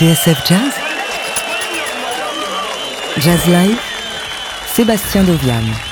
TSF Jazz Jazz Live Sébastien Dovian.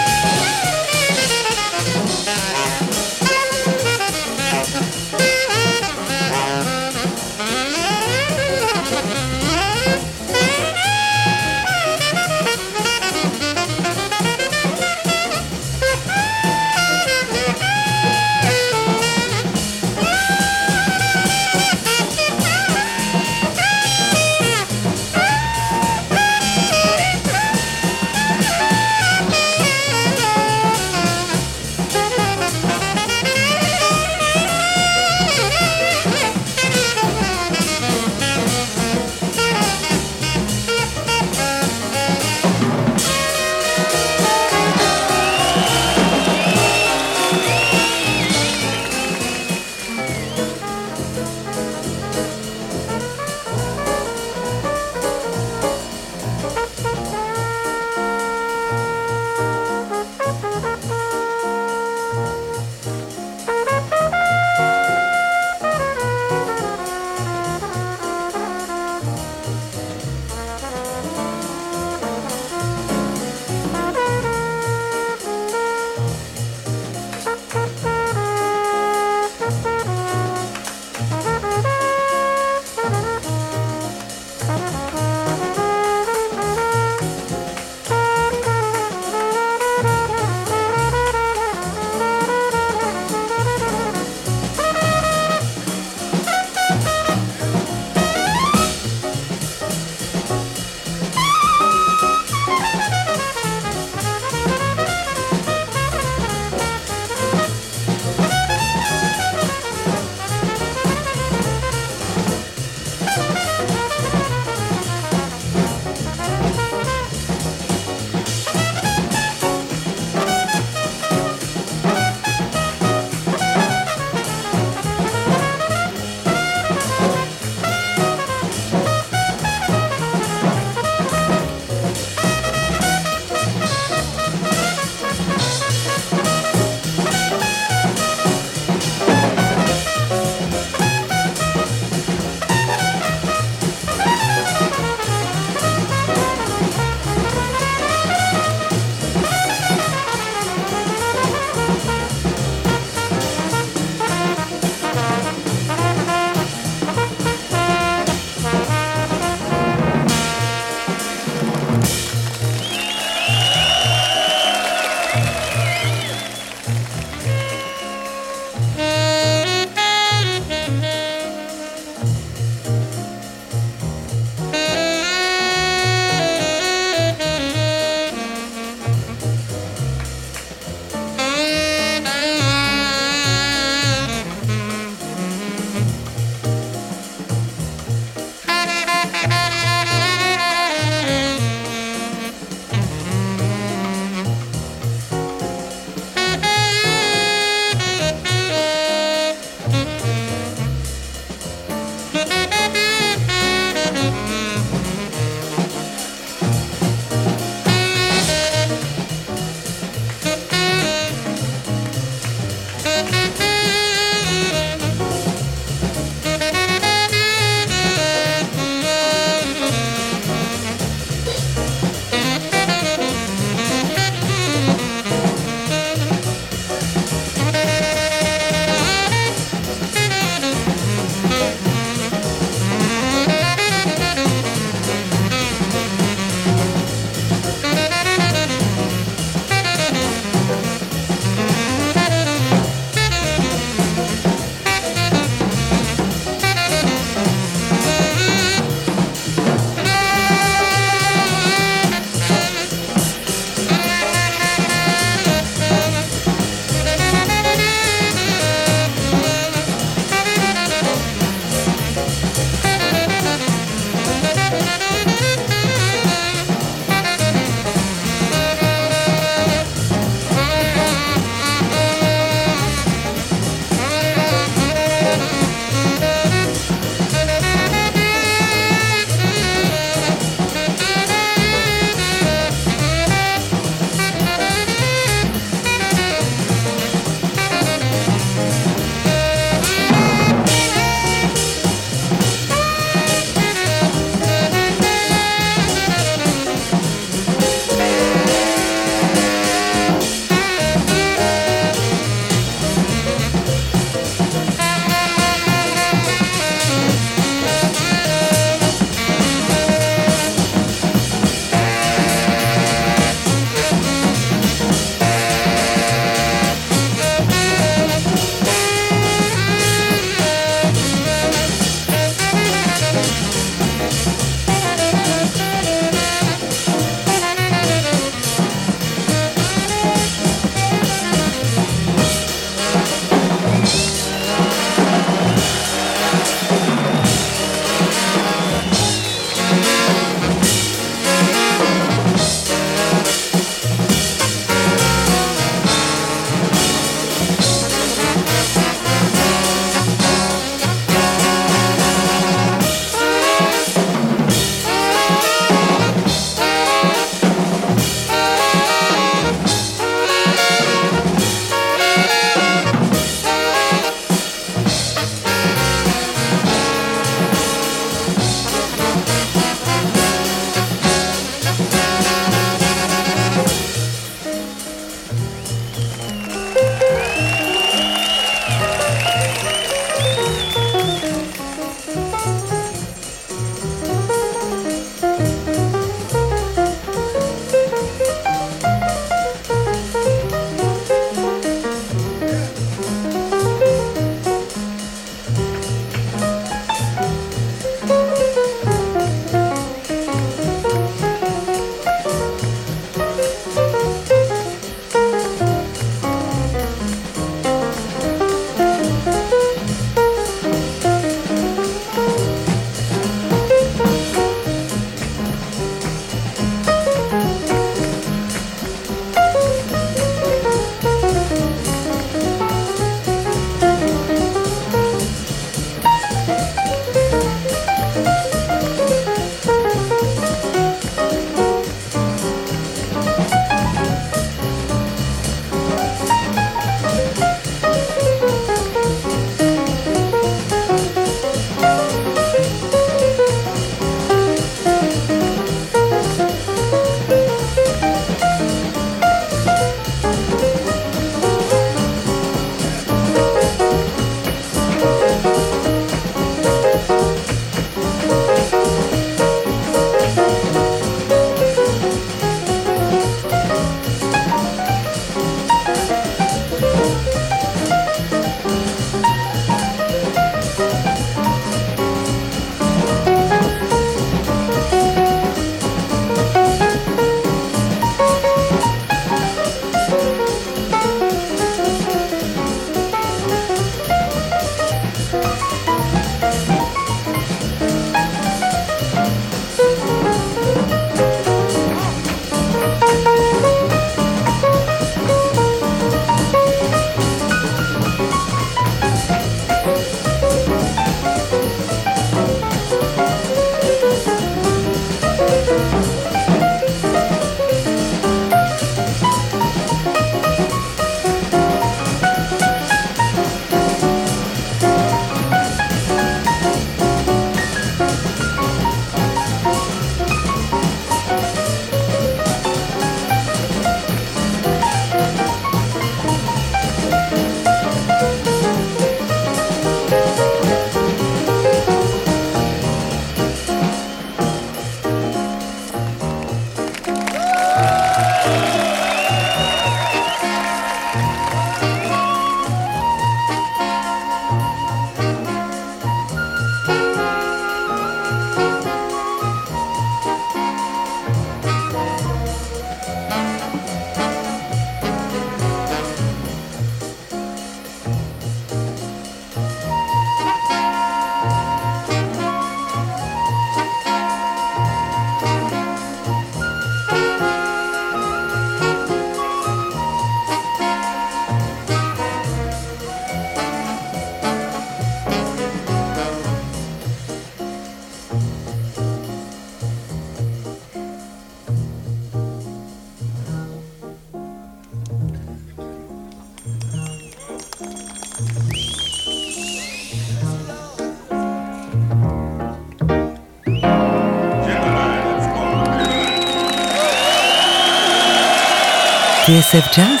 TSF Jazz.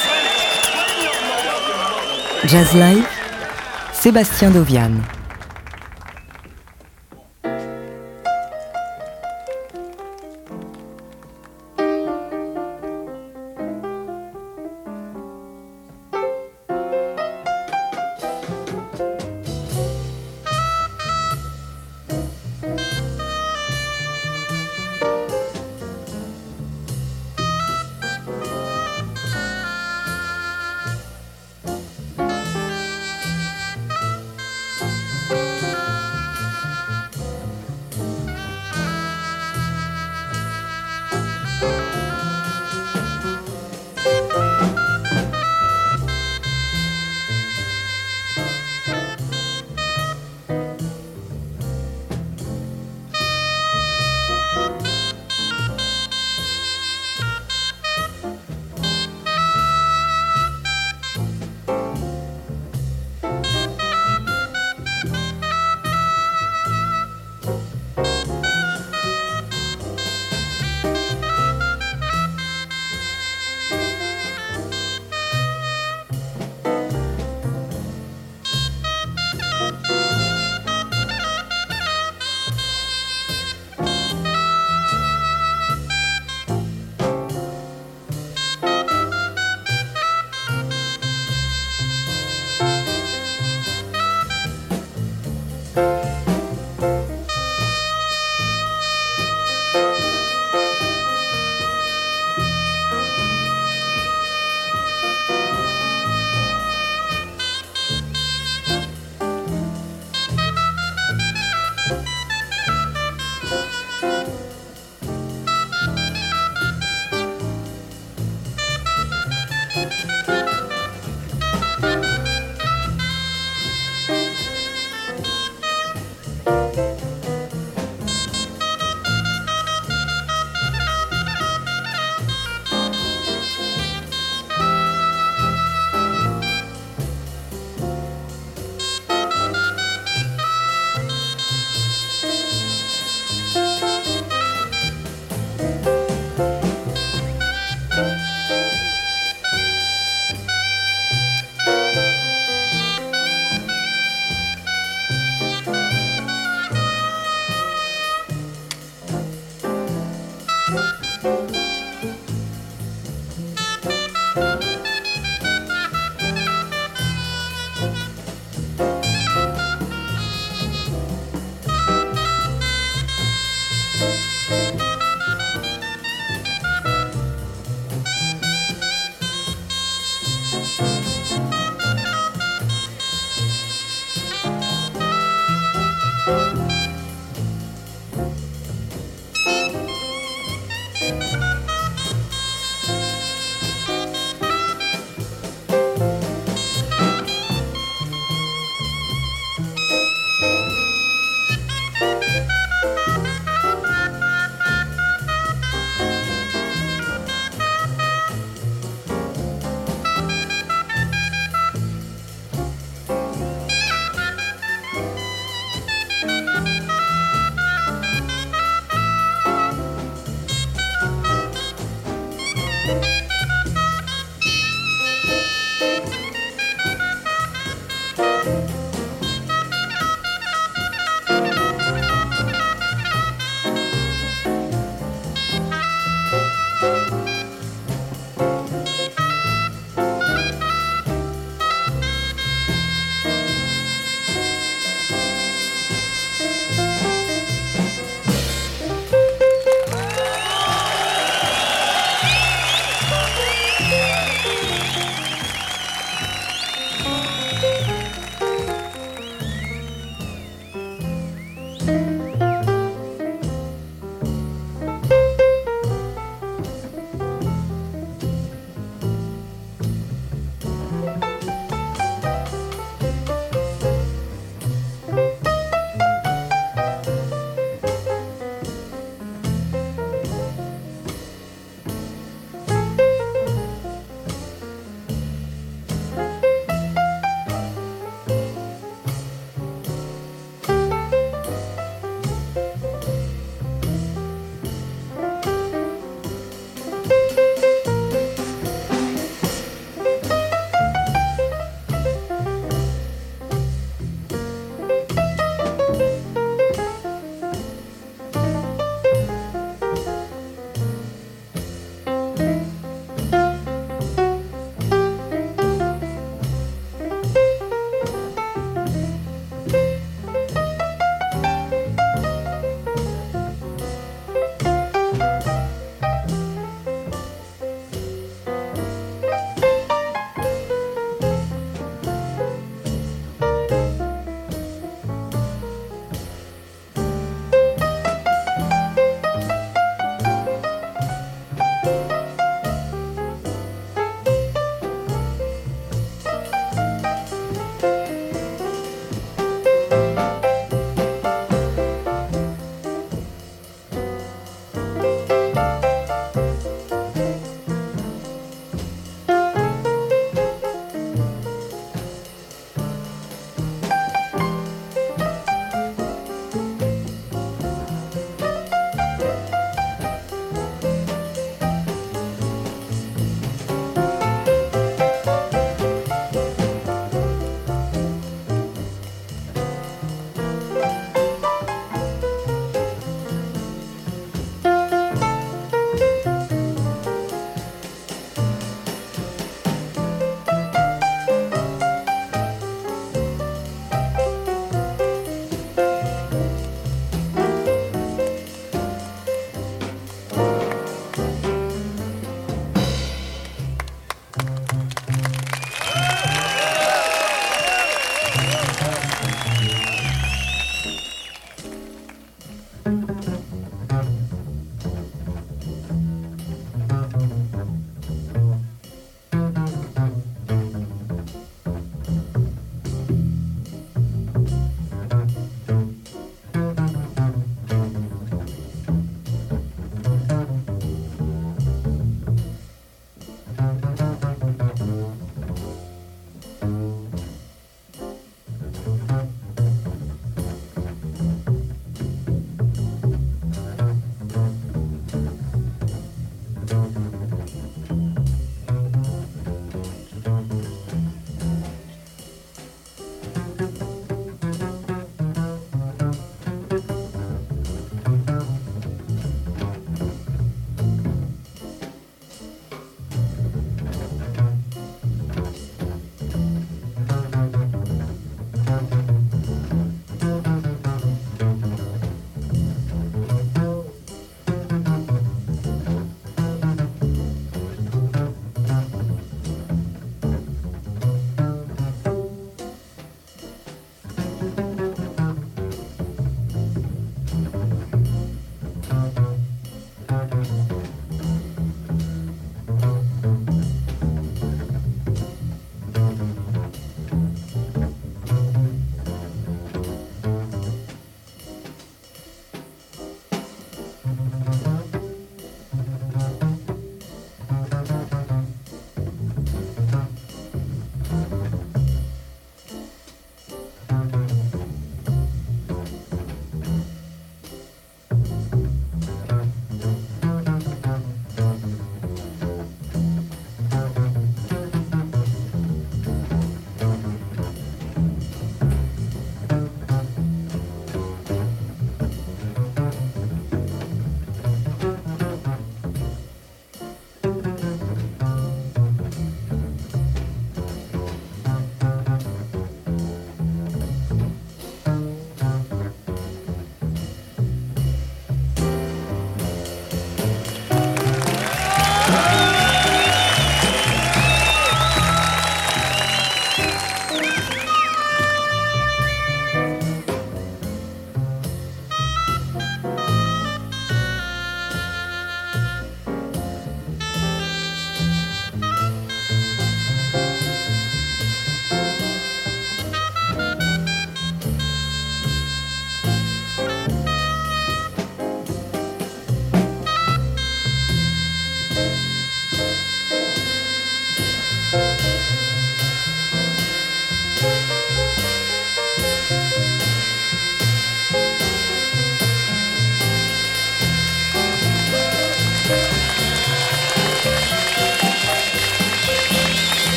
Jazz Live. Sébastien Dovian